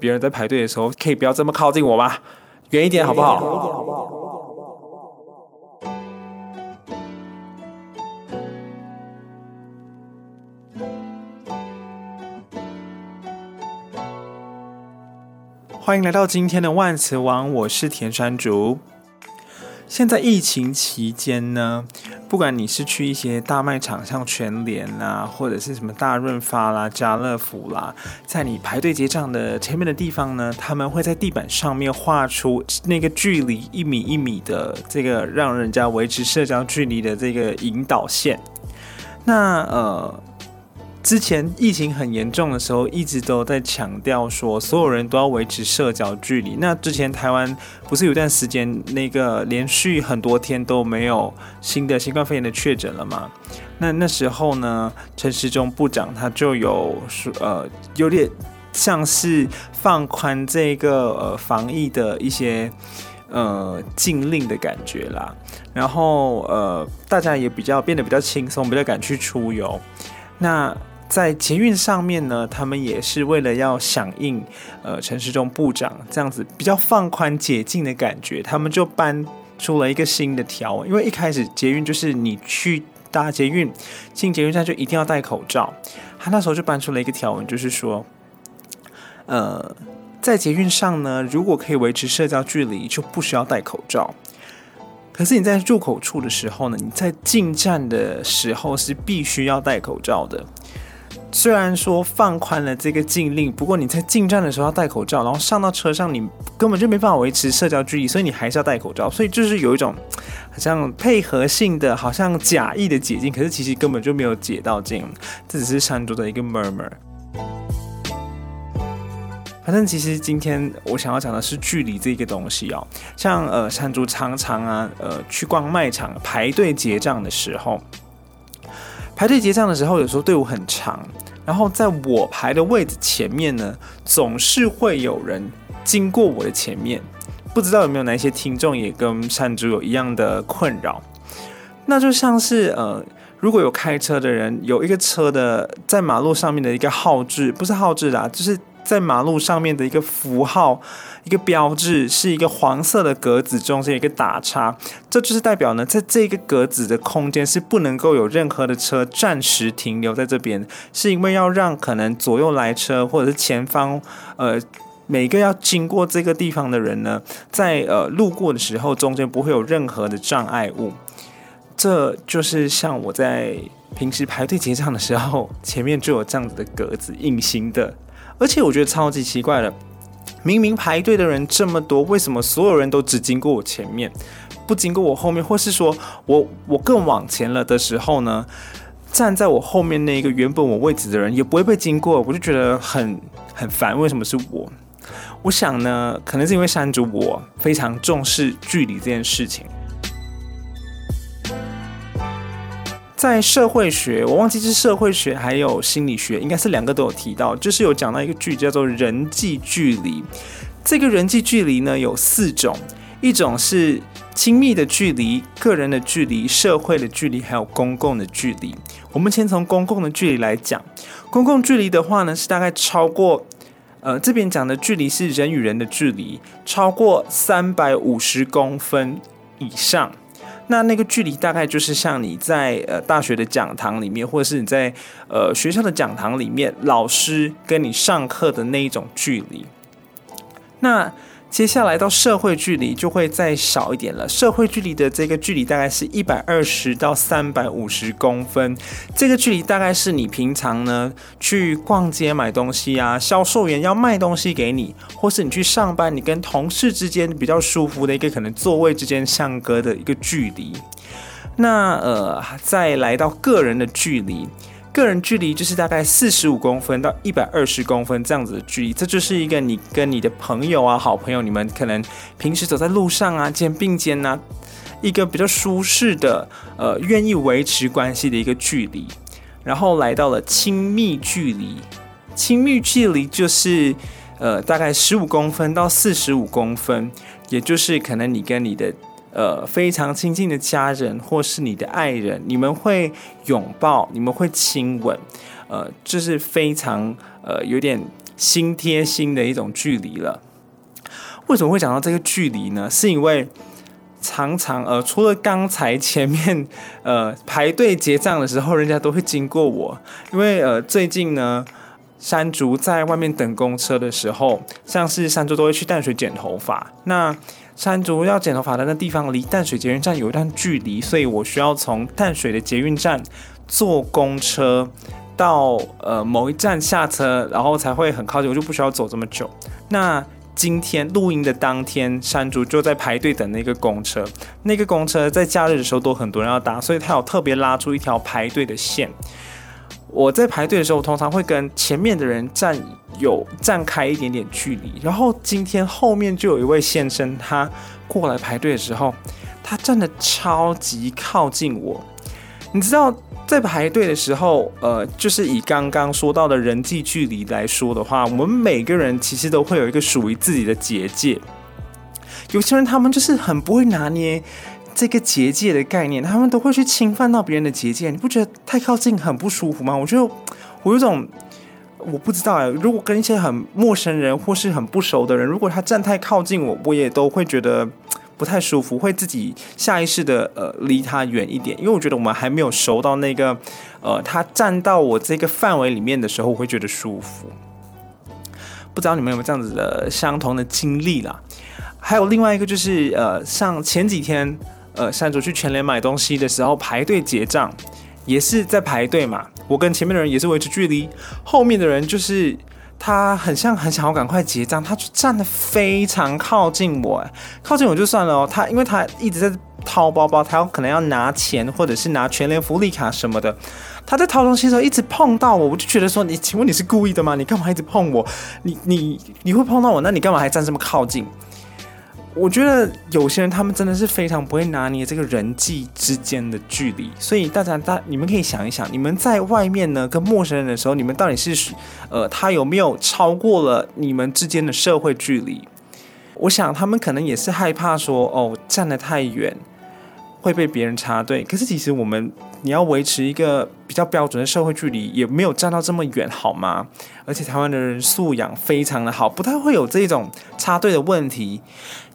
别人在排队的时候，可以不要这么靠近我吗？远一点好不好？欢迎来到今天的万磁王，我是田山竹。现在疫情期间呢，不管你是去一些大卖场，像全联啊，或者是什么大润发啦、家乐福啦，在你排队结账的前面的地方呢，他们会在地板上面画出那个距离一米一米的这个让人家维持社交距离的这个引导线。那呃。之前疫情很严重的时候，一直都在强调说，所有人都要维持社交距离。那之前台湾不是有段时间，那个连续很多天都没有新的新冠肺炎的确诊了吗？那那时候呢，陈时中部长他就有说，呃，有点像是放宽这个呃防疫的一些呃禁令的感觉啦。然后呃，大家也比较变得比较轻松，比较敢去出游。那在捷运上面呢，他们也是为了要响应，呃，陈时中部长这样子比较放宽解禁的感觉，他们就搬出了一个新的条文。因为一开始捷运就是你去搭捷运进捷运站就一定要戴口罩，他那时候就搬出了一个条文，就是说，呃，在捷运上呢，如果可以维持社交距离，就不需要戴口罩。可是你在入口处的时候呢，你在进站的时候是必须要戴口罩的。虽然说放宽了这个禁令，不过你在进站的时候要戴口罩，然后上到车上你根本就没办法维持社交距离，所以你还是要戴口罩。所以就是有一种好像配合性的，好像假意的解禁，可是其实根本就没有解到禁，这只是山竹的一个 murmur。反正其实今天我想要讲的是距离这个东西哦，像呃山竹常常啊呃去逛卖场排队结账的时候。排队结账的时候，有时候队伍很长，然后在我排的位置前面呢，总是会有人经过我的前面。不知道有没有哪些听众也跟山竹有一样的困扰？那就像是呃，如果有开车的人，有一个车的在马路上面的一个号志，不是号志啦，就是。在马路上面的一个符号，一个标志，是一个黄色的格子，中间一个打叉，这就是代表呢，在这个格子的空间是不能够有任何的车暂时停留在这边，是因为要让可能左右来车或者是前方，呃，每个要经过这个地方的人呢，在呃路过的时候，中间不会有任何的障碍物。这就是像我在平时排队结账的时候，前面就有这样子的格子，隐形的。而且我觉得超级奇怪的，明明排队的人这么多，为什么所有人都只经过我前面，不经过我后面，或是说我我更往前了的时候呢？站在我后面那一个原本我位置的人也不会被经过，我就觉得很很烦。为什么是我？我想呢，可能是因为山竹我非常重视距离这件事情。在社会学，我忘记是社会学还有心理学，应该是两个都有提到，就是有讲到一个句叫做人际距离。这个人际距离呢有四种，一种是亲密的距离、个人的距离、社会的距离，还有公共的距离。我们先从公共的距离来讲，公共距离的话呢是大概超过，呃，这边讲的距离是人与人的距离，超过三百五十公分以上。那那个距离大概就是像你在呃大学的讲堂里面，或者是你在呃学校的讲堂里面，老师跟你上课的那一种距离。那接下来到社会距离就会再少一点了。社会距离的这个距离大概是一百二十到三百五十公分。这个距离大概是你平常呢去逛街买东西啊，销售员要卖东西给你，或是你去上班，你跟同事之间比较舒服的一个可能座位之间相隔的一个距离。那呃，再来到个人的距离。个人距离就是大概四十五公分到一百二十公分这样子的距离，这就是一个你跟你的朋友啊、好朋友，你们可能平时走在路上啊，肩并肩呐，一个比较舒适的，呃，愿意维持关系的一个距离。然后来到了亲密距离，亲密距离就是呃大概十五公分到四十五公分，也就是可能你跟你的。呃，非常亲近的家人或是你的爱人，你们会拥抱，你们会亲吻，呃，这、就是非常呃有点心贴心的一种距离了。为什么会讲到这个距离呢？是因为常常呃，除了刚才前面呃排队结账的时候，人家都会经过我，因为呃最近呢，山竹在外面等公车的时候，像是山竹都会去淡水剪头发，那山竹要剪头发的那地方离淡水捷运站有一段距离，所以我需要从淡水的捷运站坐公车到呃某一站下车，然后才会很靠近，我就不需要走这么久。那今天录音的当天，山竹就在排队等那个公车。那个公车在假日的时候都很多人要搭，所以他有特别拉出一条排队的线。我在排队的时候，通常会跟前面的人站有站开一点点距离。然后今天后面就有一位先生，他过来排队的时候，他站得超级靠近我。你知道，在排队的时候，呃，就是以刚刚说到的人际距离来说的话，我们每个人其实都会有一个属于自己的结界。有些人他们就是很不会拿捏这个结界的概念，他们都会去侵犯到别人的结界。你不觉得太靠近很不舒服吗？我觉得我有种，我不知道哎，如果跟一些很陌生人或是很不熟的人，如果他站太靠近我，我也都会觉得。不太舒服，会自己下意识的呃离他远一点，因为我觉得我们还没有熟到那个呃他站到我这个范围里面的时候，我会觉得舒服。不知道你们有没有这样子的相同的经历啦？还有另外一个就是呃，像前几天呃，山竹去全联买东西的时候排队结账，也是在排队嘛，我跟前面的人也是维持距离，后面的人就是。他很像很想要赶快结账，他就站得非常靠近我，靠近我就算了哦。他因为他一直在掏包包，他要可能要拿钱或者是拿全联福利卡什么的。他在掏东西的时候一直碰到我，我就觉得说，你请问你是故意的吗？你干嘛一直碰我？你你你会碰到我，那你干嘛还站这么靠近？我觉得有些人他们真的是非常不会拿捏这个人际之间的距离，所以大家大你们可以想一想，你们在外面呢跟陌生人的时候，你们到底是呃他有没有超过了你们之间的社会距离？我想他们可能也是害怕说哦站得太远会被别人插队，可是其实我们你要维持一个比较标准的社会距离，也没有站到这么远好吗？而且台湾的人素养非常的好，不太会有这种插队的问题。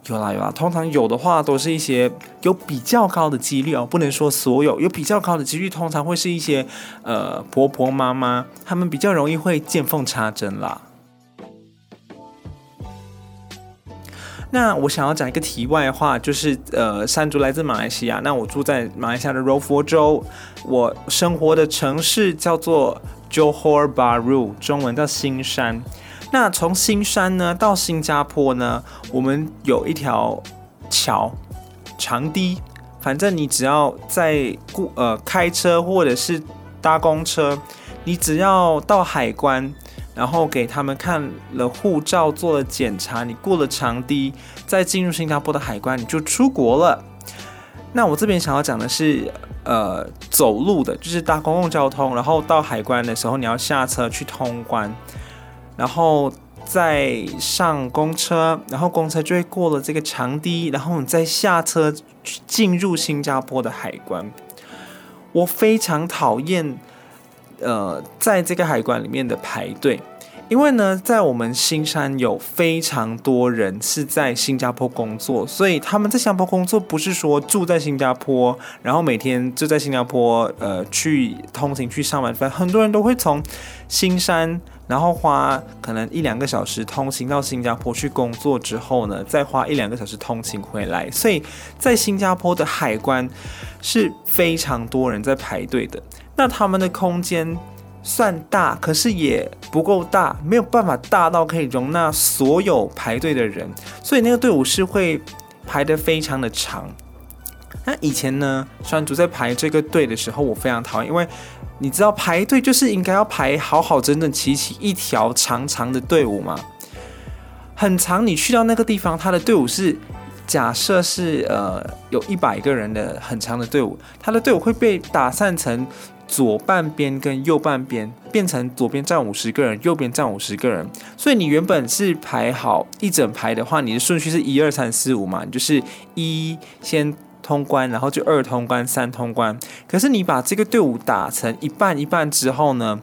有啦有啦，通常有的话都是一些有比较高的几率哦，不能说所有，有比较高的几率，通常会是一些呃婆婆妈妈，他们比较容易会见缝插针啦。那我想要讲一个题外话，就是呃，山竹来自马来西亚，那我住在马来西亚的柔佛州，我生活的城市叫做 Johor Bahru，中文叫新山。那从新山呢到新加坡呢，我们有一条桥，长堤。反正你只要在过呃开车或者是搭公车，你只要到海关，然后给他们看了护照做了检查，你过了长堤，再进入新加坡的海关，你就出国了。那我这边想要讲的是，呃，走路的，就是搭公共交通，然后到海关的时候，你要下车去通关。然后再上公车，然后公车就会过了这个长堤，然后你再下车进入新加坡的海关。我非常讨厌，呃，在这个海关里面的排队。因为呢，在我们新山有非常多人是在新加坡工作，所以他们在新加坡工作不是说住在新加坡，然后每天就在新加坡呃去通勤去上晚班。很多人都会从新山，然后花可能一两个小时通勤到新加坡去工作之后呢，再花一两个小时通勤回来。所以在新加坡的海关是非常多人在排队的。那他们的空间。算大，可是也不够大，没有办法大到可以容纳所有排队的人，所以那个队伍是会排得非常的长。那以前呢，山竹在排这个队的时候，我非常讨厌，因为你知道排队就是应该要排好好整整齐齐一条长长的队伍嘛，很长。你去到那个地方，他的队伍是假设是呃有一百个人的很长的队伍，他的队伍会被打散成。左半边跟右半边变成左边站五十个人，右边站五十个人。所以你原本是排好一整排的话，你的顺序是一二三四五嘛，你就是一先通关，然后就二通关，三通关。可是你把这个队伍打成一半一半之后呢，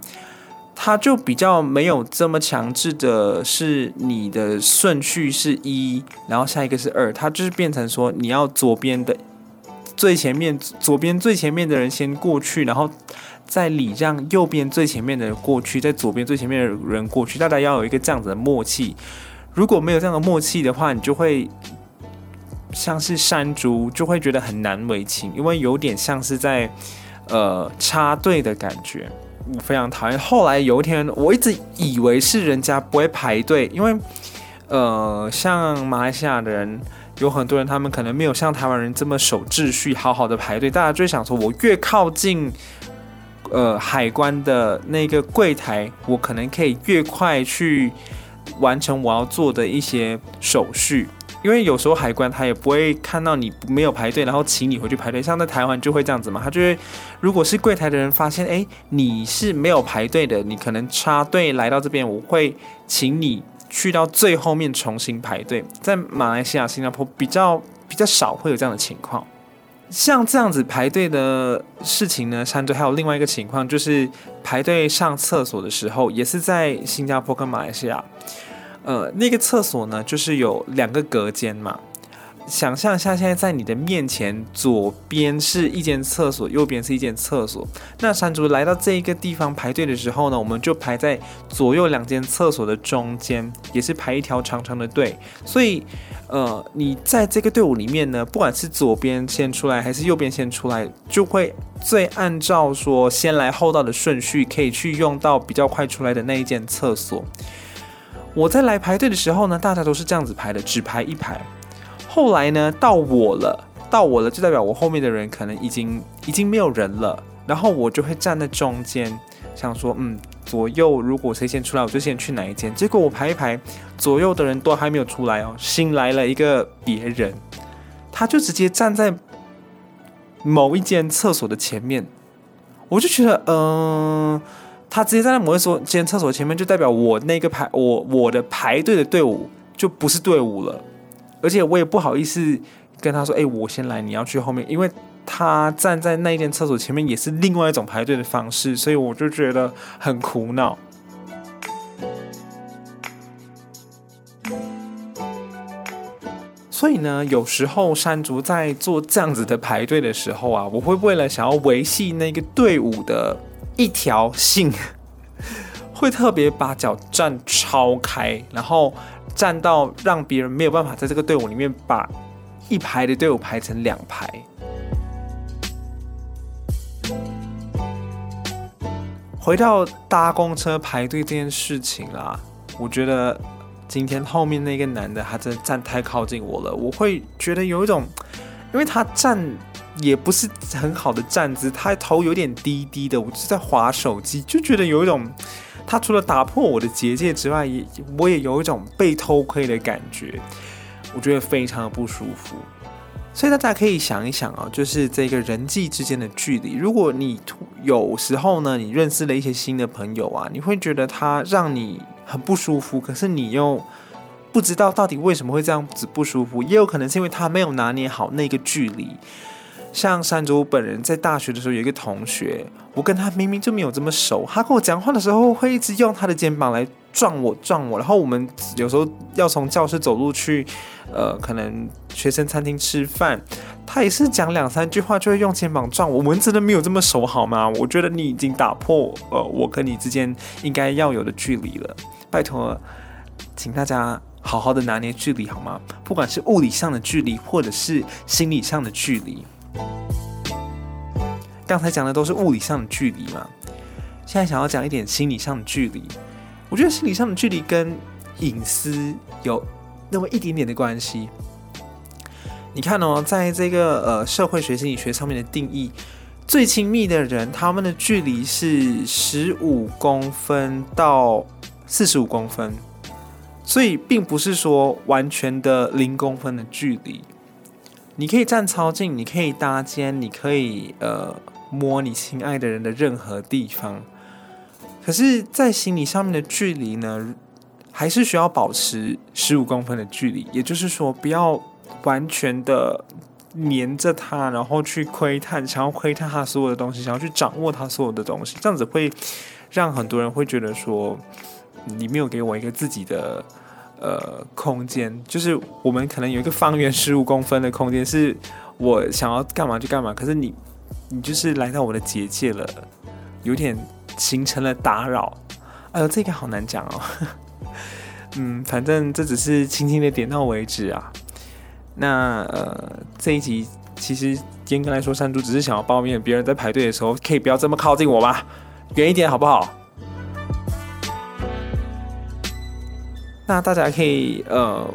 它就比较没有这么强制的，是你的顺序是一，然后下一个是二，它就是变成说你要左边的最前面，左边最前面的人先过去，然后再礼让右边最前面的人过去，在左边最前面的人过去，大家要有一个这样子的默契。如果没有这样的默契的话，你就会像是山猪，就会觉得很难为情，因为有点像是在呃插队的感觉。我非常讨厌。后来有一天，我一直以为是人家不会排队，因为呃，像马来西亚的人有很多人，他们可能没有像台湾人这么守秩序，好好的排队。大家就想说，我越靠近呃海关的那个柜台，我可能可以越快去完成我要做的一些手续。因为有时候海关他也不会看到你没有排队，然后请你回去排队。像在台湾就会这样子嘛，他就会，如果是柜台的人发现，哎，你是没有排队的，你可能插队来到这边，我会请你去到最后面重新排队。在马来西亚、新加坡比较比较少会有这样的情况。像这样子排队的事情呢，相对还有另外一个情况，就是排队上厕所的时候，也是在新加坡跟马来西亚。呃，那个厕所呢，就是有两个隔间嘛。想象一下，现在在你的面前，左边是一间厕所，右边是一间厕所。那山竹来到这一个地方排队的时候呢，我们就排在左右两间厕所的中间，也是排一条长长的队。所以，呃，你在这个队伍里面呢，不管是左边先出来还是右边先出来，就会最按照说先来后到的顺序，可以去用到比较快出来的那一间厕所。我在来排队的时候呢，大家都是这样子排的，只排一排。后来呢，到我了，到我了，就代表我后面的人可能已经已经没有人了。然后我就会站在中间，想说，嗯，左右如果谁先出来，我就先去哪一间。结果我排一排，左右的人都还没有出来哦，新来了一个别人，他就直接站在某一间厕所的前面，我就觉得，嗯、他直接站在某一所间厕所前面，就代表我那个排我我的排队的队伍就不是队伍了，而且我也不好意思跟他说，哎、我先来，你要去后面，因为他站在那一间厕所前面也是另外一种排队的方式，所以我就觉得很苦恼。所以呢，有时候山竹在做这样子的排队的时候啊，我会为了想要维系那个队伍的。一条性会特别把脚站超开，然后站到让别人没有办法在这个队伍里面把一排的队伍排成两排。回到搭公车排队这件事情啦，我觉得今天后面那个男的他真的站太靠近我了，我会觉得有一种，因为他站。也不是很好的站姿，他头有点低低的，我就在滑手机，就觉得有一种，他除了打破我的结界之外，也我也有一种被偷窥的感觉，我觉得非常的不舒服。所以大家可以想一想啊，就是这个人际之间的距离，如果你有时候呢，你认识了一些新的朋友啊，你会觉得他让你很不舒服，可是你又不知道到底为什么会这样子不舒服，也有可能是因为他没有拿捏好那个距离。像山竹本人在大学的时候有一个同学，我跟他明明就没有这么熟，他跟我讲话的时候会一直用他的肩膀来撞我撞我，然后我们有时候要从教室走路去，呃，可能学生餐厅吃饭，他也是讲两三句话就会用肩膀撞我，我们真的没有这么熟好吗？我觉得你已经打破呃我跟你之间应该要有的距离了，拜托，请大家好好的拿捏距离好吗？不管是物理上的距离或者是心理上的距离。刚才讲的都是物理上的距离嘛，现在想要讲一点心理上的距离。我觉得心理上的距离跟隐私有那么一点点的关系。你看哦，在这个呃社会学心理学上面的定义，最亲密的人，他们的距离是十五公分到四十五公分，所以并不是说完全的零公分的距离。你可以站超近，你可以搭肩，你可以呃摸你心爱的人的任何地方。可是，在心理上面的距离呢，还是需要保持十五公分的距离。也就是说，不要完全的黏着他，然后去窥探，想要窥探他所有的东西，想要去掌握他所有的东西，这样子会让很多人会觉得说，你没有给我一个自己的呃空间，就是我们可能有一个方圆十五公分的空间，是我想要干嘛就干嘛，可是你你就是来到我的结界了，有点形成了打扰。哎呦，这个好难讲哦。嗯，反正这只是轻轻的点到为止啊。那呃，这一集其实严格来说，山猪只是想要抱怨别人在排队的时候，可以不要这么靠近我吗？远一点好不好？那大家可以呃，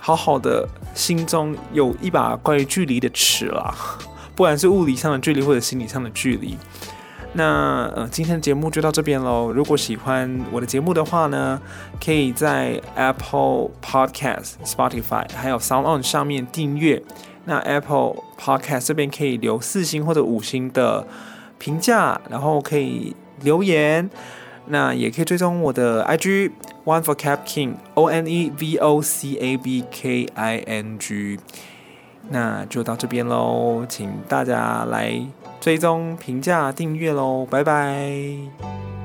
好好的心中有一把关于距离的尺啦，不管是物理上的距离或者心理上的距离。那呃，今天的节目就到这边喽。如果喜欢我的节目的话呢，可以在 Apple Podcast、Spotify 还有 Sound On 上面订阅。那 Apple Podcast 这边可以留四星或者五星的评价，然后可以留言。那也可以追踪我的 IG One for Cap King O N E V O C A B K I N G。那就到这边喽，请大家来。追踪、评价、订阅喽，拜拜。